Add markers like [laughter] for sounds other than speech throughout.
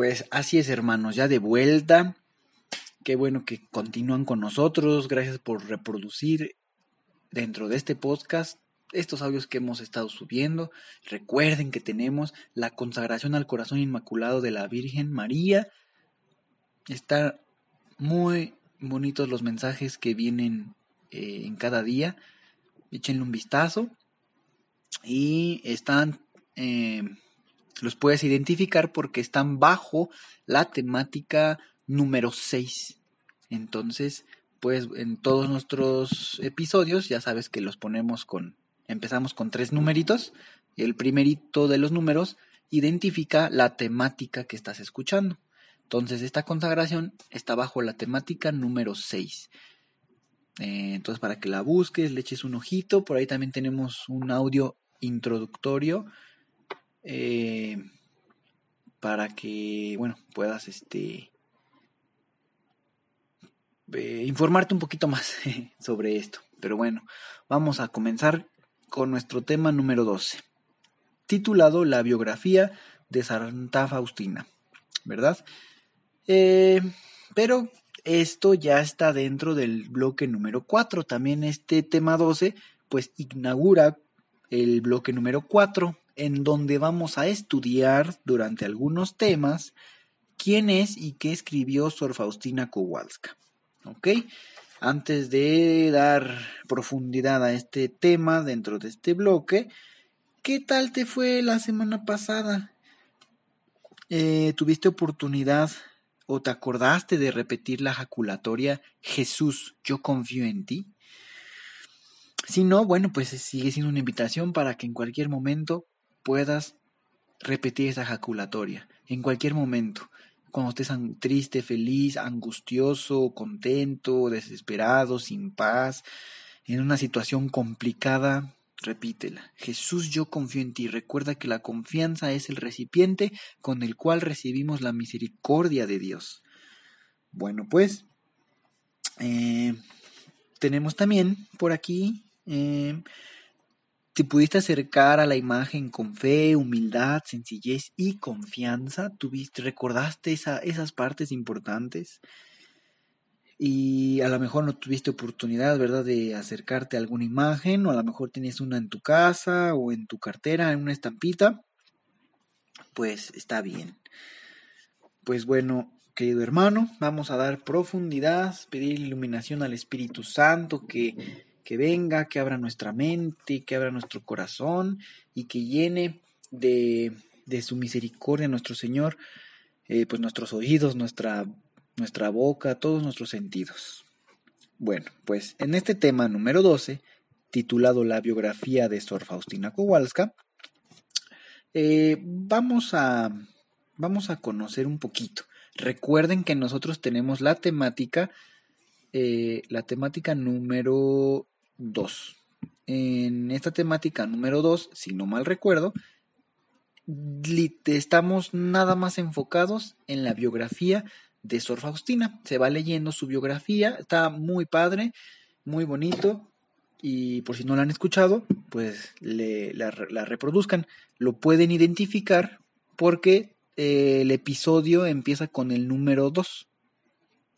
Pues así es, hermanos, ya de vuelta. Qué bueno que continúan con nosotros. Gracias por reproducir dentro de este podcast estos audios que hemos estado subiendo. Recuerden que tenemos la consagración al corazón inmaculado de la Virgen María. Están muy bonitos los mensajes que vienen eh, en cada día. Échenle un vistazo y están, eh, los puedes identificar porque están bajo la temática número 6. Entonces, pues en todos nuestros episodios ya sabes que los ponemos con, empezamos con tres numeritos. El primerito de los números identifica la temática que estás escuchando. Entonces, esta consagración está bajo la temática número 6. Eh, entonces, para que la busques, le eches un ojito. Por ahí también tenemos un audio introductorio eh, para que, bueno, puedas este, eh, informarte un poquito más [laughs] sobre esto. Pero bueno, vamos a comenzar con nuestro tema número 12, titulado La biografía de Santa Faustina, ¿verdad? Eh, pero esto ya está dentro del bloque número 4. También este tema 12 pues inaugura el bloque número 4, en donde vamos a estudiar durante algunos temas quién es y qué escribió Sor Faustina Kowalska. ¿Ok? Antes de dar profundidad a este tema dentro de este bloque, ¿qué tal te fue la semana pasada? Eh, ¿Tuviste oportunidad o te acordaste de repetir la jaculatoria Jesús, yo confío en ti? Si no, bueno, pues sigue siendo una invitación para que en cualquier momento puedas repetir esa ejaculatoria. En cualquier momento. Cuando estés triste, feliz, angustioso, contento, desesperado, sin paz, en una situación complicada, repítela. Jesús, yo confío en ti. Recuerda que la confianza es el recipiente con el cual recibimos la misericordia de Dios. Bueno, pues eh, tenemos también por aquí eh, te pudiste acercar a la imagen con fe, humildad, sencillez y confianza. Tuviste, recordaste esas partes importantes. Y a lo mejor no tuviste oportunidad, ¿verdad?, de acercarte a alguna imagen, o a lo mejor tienes una en tu casa o en tu cartera, en una estampita. Pues está bien. Pues bueno, querido hermano, vamos a dar profundidad, pedir iluminación al Espíritu Santo que que venga, que abra nuestra mente, que abra nuestro corazón y que llene de, de su misericordia nuestro Señor, eh, pues nuestros oídos, nuestra, nuestra boca, todos nuestros sentidos. Bueno, pues en este tema número 12, titulado La biografía de Sor Faustina Kowalska, eh, vamos, a, vamos a conocer un poquito. Recuerden que nosotros tenemos la temática, eh, la temática número 2. En esta temática número 2, si no mal recuerdo, estamos nada más enfocados en la biografía de Sor Faustina. Se va leyendo su biografía, está muy padre, muy bonito. Y por si no la han escuchado, pues la, reproduzcan. Lo pueden identificar porque eh, el episodio empieza con el número 2.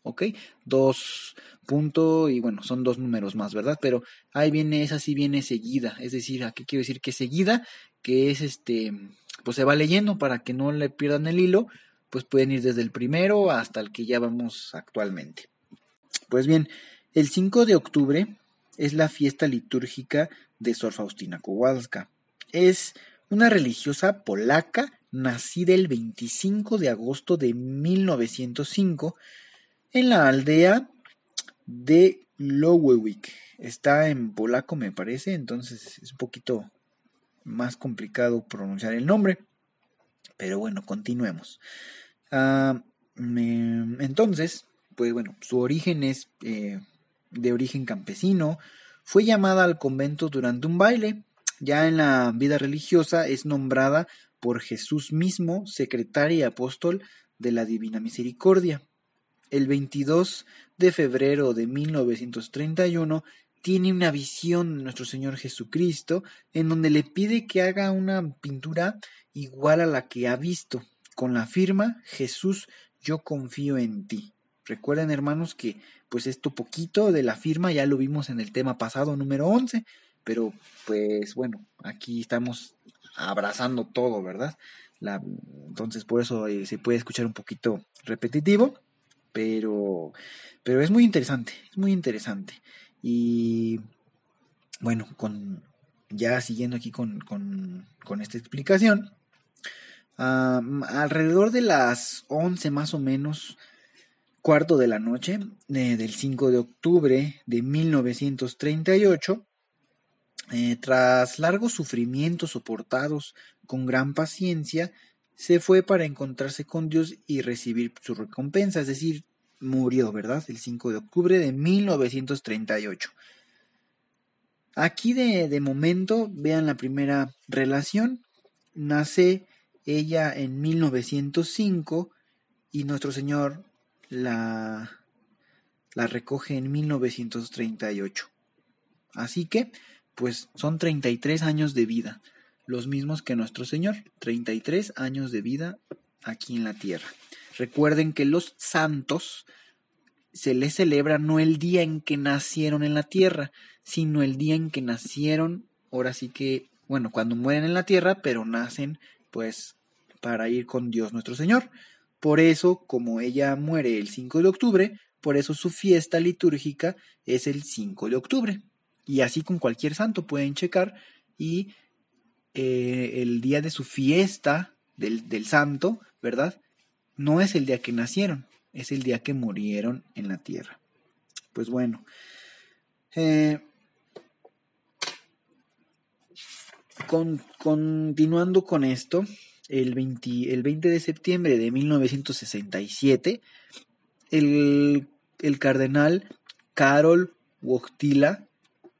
¿Ok? Dos punto y bueno, son dos números más, ¿verdad? Pero ahí viene, esa sí viene seguida, es decir, aquí quiero decir que seguida, que es este, pues se va leyendo para que no le pierdan el hilo, pues pueden ir desde el primero hasta el que ya vamos actualmente. Pues bien, el 5 de octubre es la fiesta litúrgica de Sor Faustina Kowalska. Es una religiosa polaca nacida el 25 de agosto de 1905 en la aldea de Lowewick. Está en polaco, me parece, entonces es un poquito más complicado pronunciar el nombre. Pero bueno, continuemos. Ah, entonces, pues bueno, su origen es eh, de origen campesino. Fue llamada al convento durante un baile. Ya en la vida religiosa es nombrada por Jesús mismo secretaria y apóstol de la Divina Misericordia. El 22 de febrero de 1931 tiene una visión de nuestro Señor Jesucristo en donde le pide que haga una pintura igual a la que ha visto, con la firma Jesús, yo confío en ti. Recuerden hermanos que pues esto poquito de la firma ya lo vimos en el tema pasado número 11, pero pues bueno, aquí estamos abrazando todo, ¿verdad? Entonces por eso eh, se puede escuchar un poquito repetitivo, pero, pero es muy interesante, es muy interesante. Y bueno, con, ya siguiendo aquí con, con, con esta explicación, alrededor de las 11 más o menos, cuarto de la noche, del 5 de octubre de 1938, eh, tras largos sufrimientos soportados con gran paciencia, se fue para encontrarse con Dios y recibir su recompensa, es decir, murió, ¿verdad? El 5 de octubre de 1938. Aquí de, de momento, vean la primera relación, nace ella en 1905 y nuestro Señor la, la recoge en 1938. Así que, pues son 33 años de vida, los mismos que nuestro Señor, 33 años de vida aquí en la tierra. Recuerden que los santos se les celebra no el día en que nacieron en la tierra, sino el día en que nacieron, ahora sí que, bueno, cuando mueren en la tierra, pero nacen pues para ir con Dios nuestro Señor. Por eso, como ella muere el 5 de octubre, por eso su fiesta litúrgica es el 5 de octubre. Y así con cualquier santo pueden checar y eh, el día de su fiesta del, del, santo, ¿verdad? No es el día que nacieron, es el día que murieron en la tierra. Pues bueno, eh, continuando con esto, el 20, el 20 de septiembre de 1967, el, el cardenal Karol Wojtyla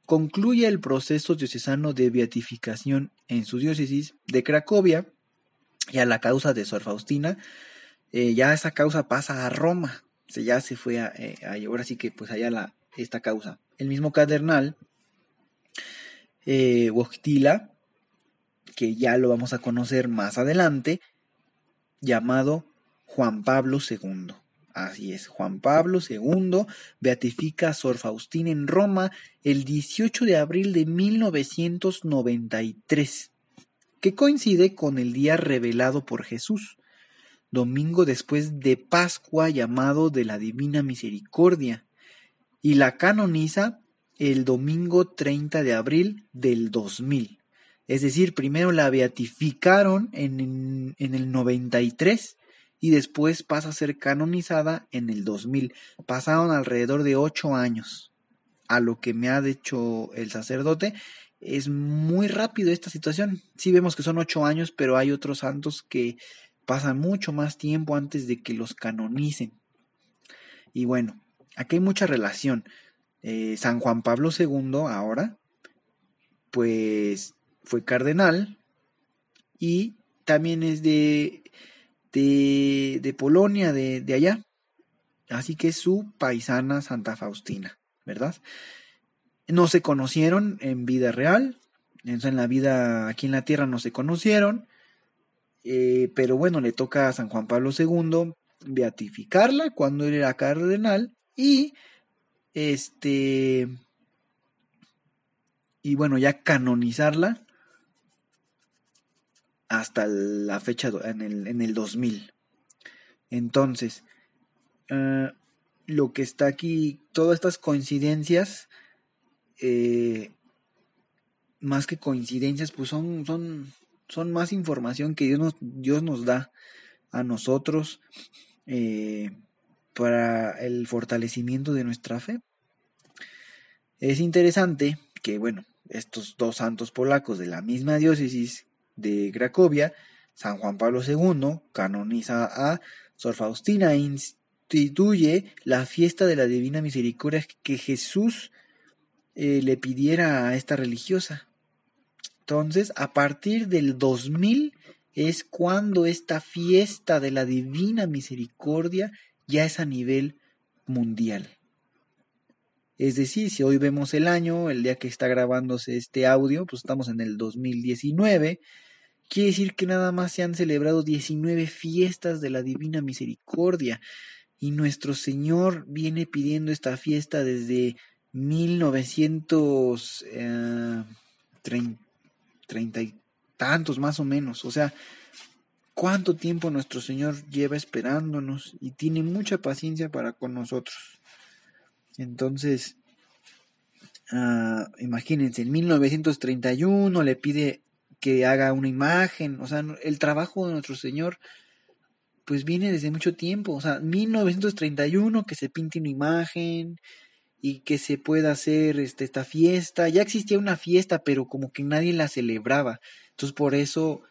concluye el proceso diocesano de beatificación en su diócesis de Cracovia y a la causa de Sor Faustina, eh, ya esa causa pasa a Roma, se ya se fue a, eh, ahora sí que pues allá la, esta causa. El mismo cardenal eh, que ya lo vamos a conocer más adelante, llamado Juan Pablo II. Así es, Juan Pablo II beatifica a Sor Faustina en Roma el 18 de abril de 1993, que coincide con el día revelado por Jesús, domingo después de Pascua llamado de la Divina Misericordia, y la canoniza el domingo 30 de abril del 2000. Es decir, primero la beatificaron en, en, el 93 y después pasa a ser canonizada en el 2000. Pasaron alrededor de ocho años. A lo que me ha dicho el sacerdote, es muy rápido esta situación. Sí vemos que son ocho años, pero hay otros santos que pasan mucho más tiempo antes de que los canonicen. Y bueno, aquí hay mucha relación. Eh, San Juan Pablo II ahora, pues fue cardenal y también es de, de, de Polonia, de, de, allá. Así que su paisana Santa Faustina, ¿verdad? No se conocieron en vida real, en la vida aquí en la tierra no se conocieron, eh, pero bueno, le toca a San Juan Pablo II beatificarla cuando él era cardenal y este y bueno, ya canonizarla hasta la fecha en el, en el 2000. Entonces, eh, lo que está aquí, todas estas coincidencias, eh, más que coincidencias, pues son, son, son más información que Dios nos, Dios nos da a nosotros eh, para el fortalecimiento de nuestra fe. Es interesante que, bueno, estos dos santos polacos de la misma diócesis de Cracovia San Juan Pablo II canoniza a Sor Faustina e instituye la fiesta de la Divina Misericordia que Jesús eh, le pidiera a esta religiosa. Entonces, a partir del 2000 es cuando esta fiesta de la Divina Misericordia ya es a nivel mundial. Es decir, si hoy vemos el año, el día que está grabándose este audio, pues estamos en el 2019, quiere decir que nada más se han celebrado 19 fiestas de la Divina Misericordia y nuestro Señor viene pidiendo esta fiesta desde 1930 eh, y tantos más o menos. O sea, cuánto tiempo nuestro Señor lleva esperándonos y tiene mucha paciencia para con nosotros. Entonces, uh, imagínense, en 1931 le pide que haga una imagen, o sea, el trabajo de nuestro Señor pues viene desde mucho tiempo, o sea, 1931 que se pinte una imagen y que se pueda hacer este, esta fiesta, ya existía una fiesta, pero como que nadie la celebraba, entonces por eso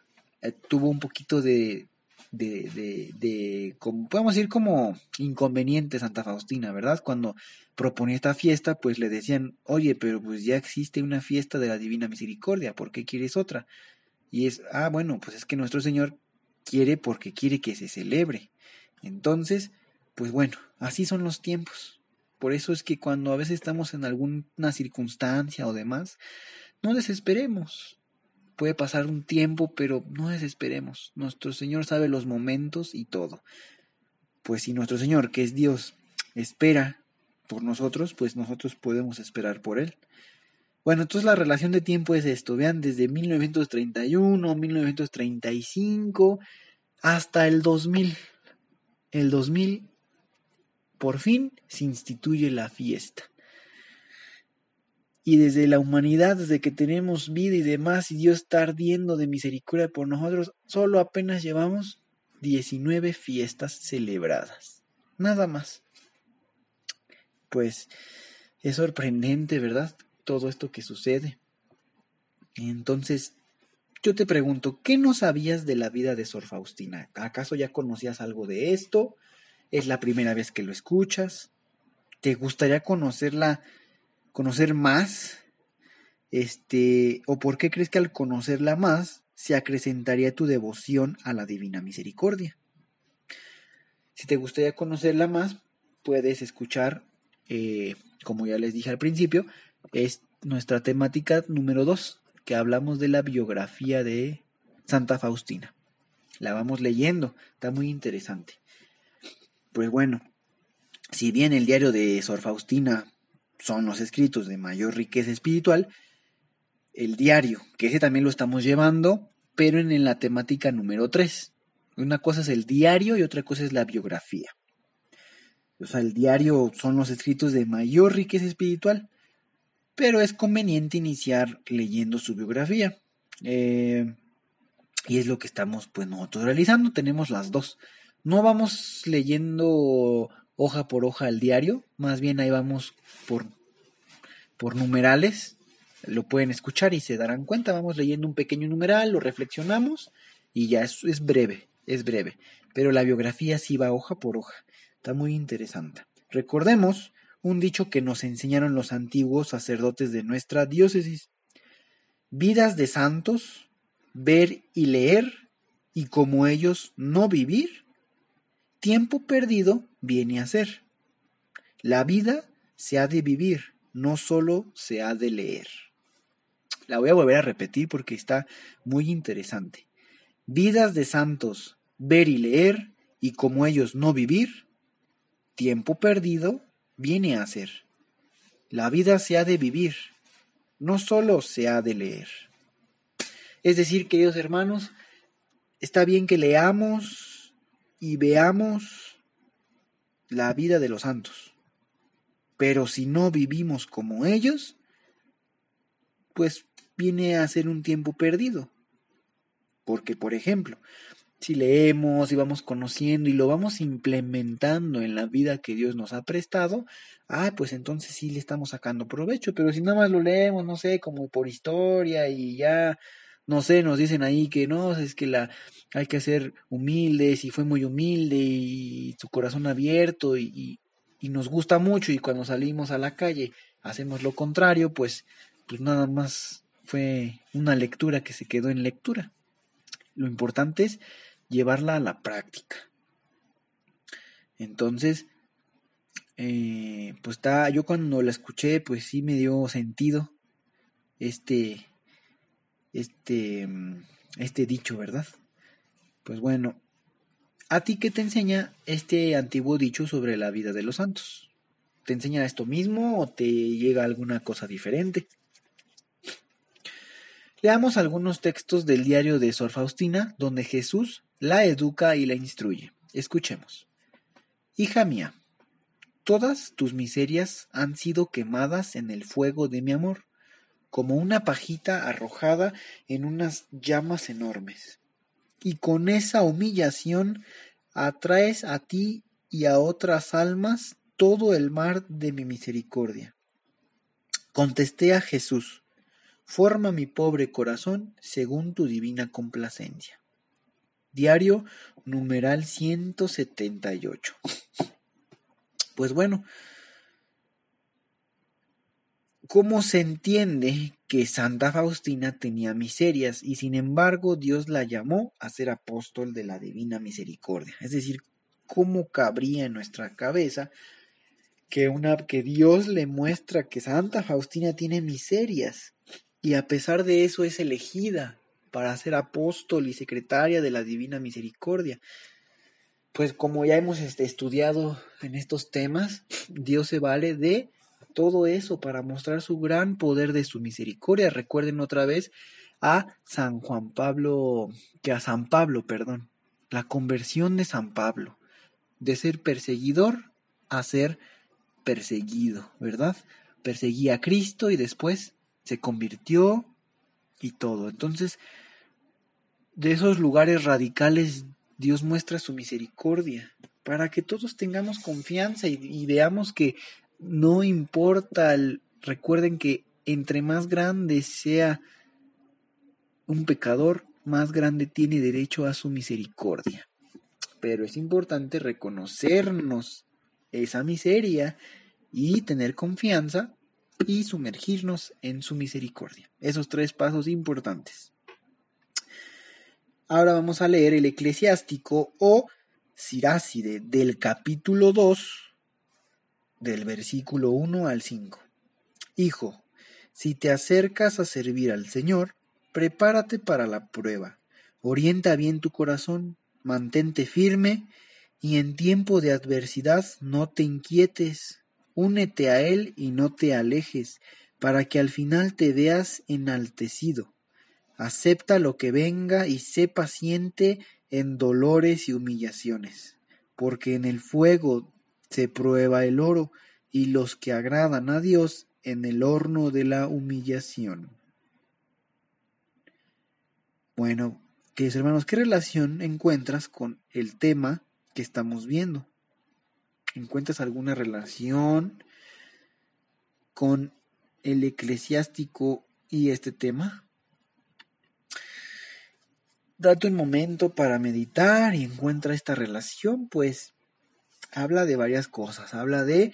eh, tuvo un poquito de, de, de, de como, podemos decir como inconveniente Santa Faustina, ¿verdad? Cuando proponía esta fiesta, pues le decían, oye, pero pues ya existe una fiesta de la Divina Misericordia, ¿por qué quieres otra? Y es, ah, bueno, pues es que nuestro Señor quiere porque quiere que se celebre. Entonces, pues bueno, así son los tiempos. Por eso es que cuando a veces estamos en alguna circunstancia o demás, no desesperemos. Puede pasar un tiempo, pero no desesperemos. Nuestro Señor sabe los momentos y todo. Pues si nuestro Señor, que es Dios, espera por nosotros, pues nosotros podemos esperar por Él. Bueno, entonces la relación de tiempo es esto, vean, desde 1931, 1935 hasta el 2000. El 2000, por fin, se instituye la fiesta. Y desde la humanidad, desde que tenemos vida y demás, y Dios está ardiendo de misericordia por nosotros, solo apenas llevamos 19 fiestas celebradas. Nada más. Pues es sorprendente, ¿verdad? todo esto que sucede. Entonces, yo te pregunto, ¿qué no sabías de la vida de Sor Faustina? ¿Acaso ya conocías algo de esto? ¿Es la primera vez que lo escuchas? ¿Te gustaría conocerla, conocer más? Este, o por qué crees que al conocerla más se acrecentaría tu devoción a la Divina Misericordia? Si te gustaría conocerla más, puedes escuchar, eh, como ya les dije al principio, es nuestra temática número 2, que hablamos de la biografía de Santa Faustina. La vamos leyendo, está muy interesante. Pues bueno, si bien el diario de Sor Faustina son los escritos de mayor riqueza espiritual, el diario, que ese también lo estamos llevando, pero en la temática número 3. Una cosa es el diario y otra cosa es la biografía. O sea, el diario son los escritos de mayor riqueza espiritual, pero es conveniente iniciar leyendo su biografía. Eh, y es lo que estamos pues nosotros realizando, tenemos las dos. No vamos leyendo hoja por hoja el diario, más bien ahí vamos por, por numerales, lo pueden escuchar y se darán cuenta, vamos leyendo un pequeño numeral, lo reflexionamos y ya es, es breve, es breve, pero la biografía sí va hoja por hoja, está muy interesante. Recordemos un dicho que nos enseñaron los antiguos sacerdotes de nuestra diócesis. Vidas de santos, ver y leer, y como ellos no vivir, tiempo perdido viene a ser. La vida se ha de vivir, no solo se ha de leer. La voy a volver a repetir porque está muy interesante. Vidas de santos, ver y leer, y como ellos no vivir, tiempo perdido viene a ser. La vida se ha de vivir, no solo se ha de leer. Es decir, queridos hermanos, está bien que leamos y veamos la vida de los santos, pero si no vivimos como ellos, pues viene a ser un tiempo perdido. Porque, por ejemplo, si leemos y vamos conociendo y lo vamos implementando en la vida que Dios nos ha prestado, ah, pues entonces sí le estamos sacando provecho, pero si nada más lo leemos, no sé, como por historia y ya no sé, nos dicen ahí que no, es que la hay que ser humildes y fue muy humilde y su corazón abierto y, y, nos gusta mucho y cuando salimos a la calle hacemos lo contrario, pues, pues nada más fue una lectura que se quedó en lectura. Lo importante es llevarla a la práctica. Entonces, eh, pues está, yo cuando la escuché, pues sí me dio sentido este, este, este dicho, ¿verdad? Pues bueno, ¿a ti qué te enseña este antiguo dicho sobre la vida de los santos? ¿Te enseña esto mismo o te llega alguna cosa diferente? Leamos algunos textos del diario de Sor Faustina, donde Jesús la educa y la instruye. Escuchemos. Hija mía, todas tus miserias han sido quemadas en el fuego de mi amor, como una pajita arrojada en unas llamas enormes. Y con esa humillación atraes a ti y a otras almas todo el mar de mi misericordia. Contesté a Jesús, forma mi pobre corazón según tu divina complacencia. Diario numeral 178. Pues bueno, ¿cómo se entiende que Santa Faustina tenía miserias y sin embargo Dios la llamó a ser apóstol de la divina misericordia? Es decir, ¿cómo cabría en nuestra cabeza que, una, que Dios le muestra que Santa Faustina tiene miserias y a pesar de eso es elegida para ser apóstol y secretaria de la Divina Misericordia. Pues como ya hemos este, estudiado en estos temas, Dios se vale de todo eso para mostrar su gran poder de su misericordia. Recuerden otra vez a San Juan Pablo, que a San Pablo, perdón, la conversión de San Pablo, de ser perseguidor a ser perseguido, ¿verdad? Perseguía a Cristo y después se convirtió y todo. Entonces, de esos lugares radicales, Dios muestra su misericordia para que todos tengamos confianza y, veamos que no importa, recuerden que entre más grande sea un pecador, más grande tiene derecho a su misericordia. Pero es importante reconocernos esa miseria y tener confianza y sumergirnos en su misericordia. Esos tres pasos importantes. Ahora vamos a leer el eclesiástico o Siráside del capítulo 2 del versículo 1 al 5. Hijo, si te acercas a servir al Señor, prepárate para la prueba, orienta bien tu corazón, mantente firme y en tiempo de adversidad no te inquietes, Únete a Él y no te alejes, para que al final te veas enaltecido. Acepta lo que venga y sé paciente en dolores y humillaciones, porque en el fuego se prueba el oro y los que agradan a Dios en el horno de la humillación. Bueno, queridos hermanos, ¿qué relación encuentras con el tema que estamos viendo? encuentras alguna relación con el eclesiástico y este tema? Date un momento para meditar y encuentra esta relación, pues habla de varias cosas, habla de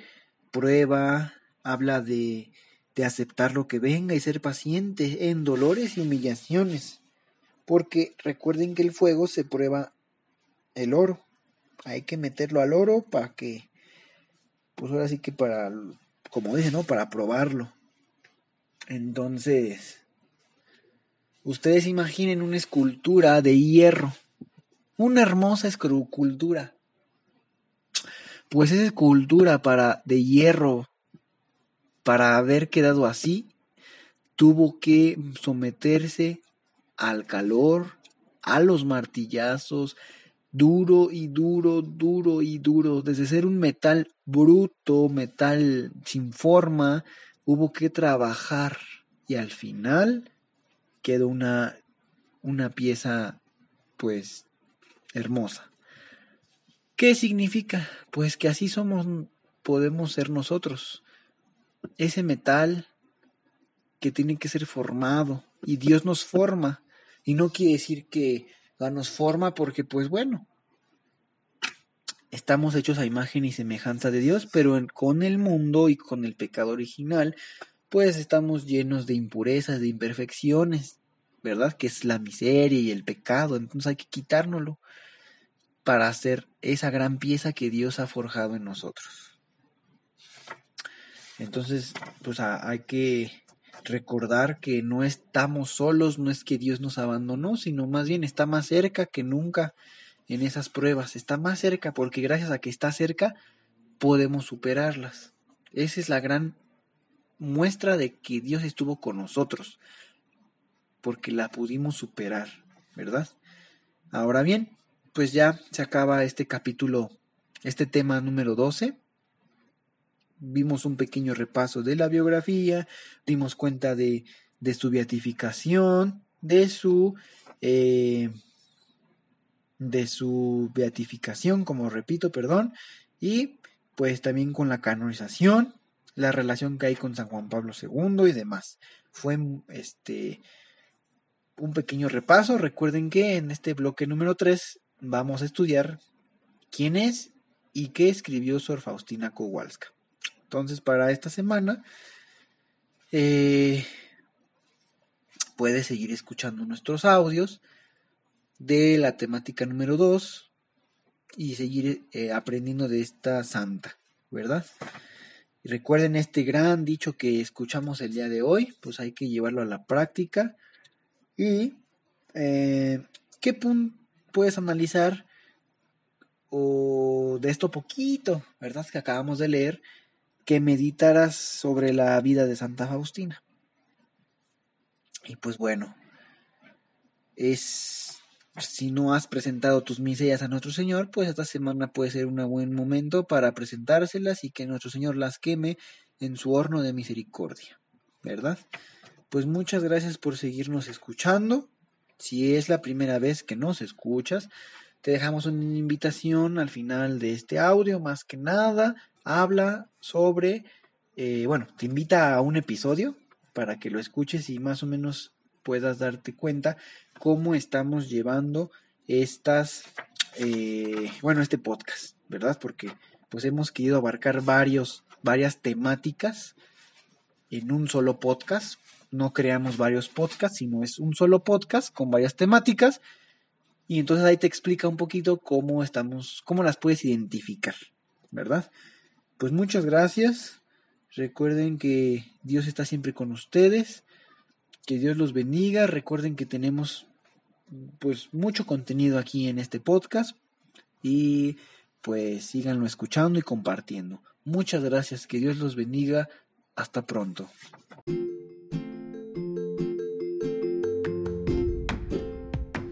prueba, habla de, de aceptar lo que venga y ser paciente en dolores y humillaciones, porque recuerden que el fuego se prueba el oro, hay que meterlo al oro para que pues ahora sí que para, como dice, ¿no? Para probarlo. Entonces, ustedes imaginen una escultura de hierro, una hermosa escultura. Pues esa escultura para de hierro, para haber quedado así, tuvo que someterse al calor, a los martillazos, duro y duro, duro y duro, desde ser un metal bruto, metal sin forma, hubo que trabajar y al final quedó una, una pieza pues hermosa. ¿Qué significa? Pues que así somos, podemos ser nosotros. Ese metal que tiene que ser formado y Dios nos forma Y no quiere decir que danos forma porque pues bueno, estamos hechos a imagen y semejanza de Dios, pero con el mundo y con el pecado original, pues estamos llenos de impurezas, de imperfecciones, ¿verdad? Que es la miseria y el pecado, entonces hay que quitárnoslo para hacer esa gran pieza que Dios ha forjado en nosotros. Entonces, pues hay que recordar que no estamos solos, no es que Dios nos abandonó, sino más bien está más cerca que nunca en esas pruebas, está más cerca porque gracias a que está cerca podemos superarlas. Esa es la gran muestra de que Dios estuvo con nosotros, porque la pudimos superar, ¿verdad? Ahora bien, pues ya se acaba este capítulo, este tema número 12 vimos un pequeño repaso de la biografía, dimos cuenta de, de su beatificación, de su eh, de su beatificación, como repito, perdón, y pues también con la canonización, la relación que hay con San Juan Pablo II y demás. Fue este un pequeño repaso. Recuerden que en este bloque número 3 vamos a estudiar quién es y qué escribió Sor Faustina Kowalska. Entonces, para esta semana, eh, puedes seguir escuchando nuestros audios de la temática número 2 y seguir eh, aprendiendo de esta santa, ¿verdad? Y recuerden este gran dicho que escuchamos el día de hoy, pues hay que llevarlo a la práctica. Y eh, qué punto puedes analizar o de esto poquito, ¿verdad? Que acabamos de leer que meditaras sobre la vida de Santa Faustina. Y pues bueno, es si no has presentado tus miserias a nuestro Señor, pues esta semana puede ser un buen momento para presentárselas y que nuestro Señor las queme en su horno de misericordia, ¿verdad? Pues muchas gracias por seguirnos escuchando. Si es la primera vez que nos escuchas, te dejamos una invitación al final de este audio, más que nada, habla sobre, eh, bueno, te invita a un episodio para que lo escuches y más o menos puedas darte cuenta cómo estamos llevando estas, eh, bueno, este podcast, ¿verdad? Porque pues hemos querido abarcar varios, varias temáticas en un solo podcast. No creamos varios podcasts, sino es un solo podcast con varias temáticas. Y entonces ahí te explica un poquito cómo estamos, cómo las puedes identificar, ¿verdad? Pues muchas gracias. Recuerden que Dios está siempre con ustedes. Que Dios los bendiga. Recuerden que tenemos pues mucho contenido aquí en este podcast y pues síganlo escuchando y compartiendo. Muchas gracias, que Dios los bendiga. Hasta pronto.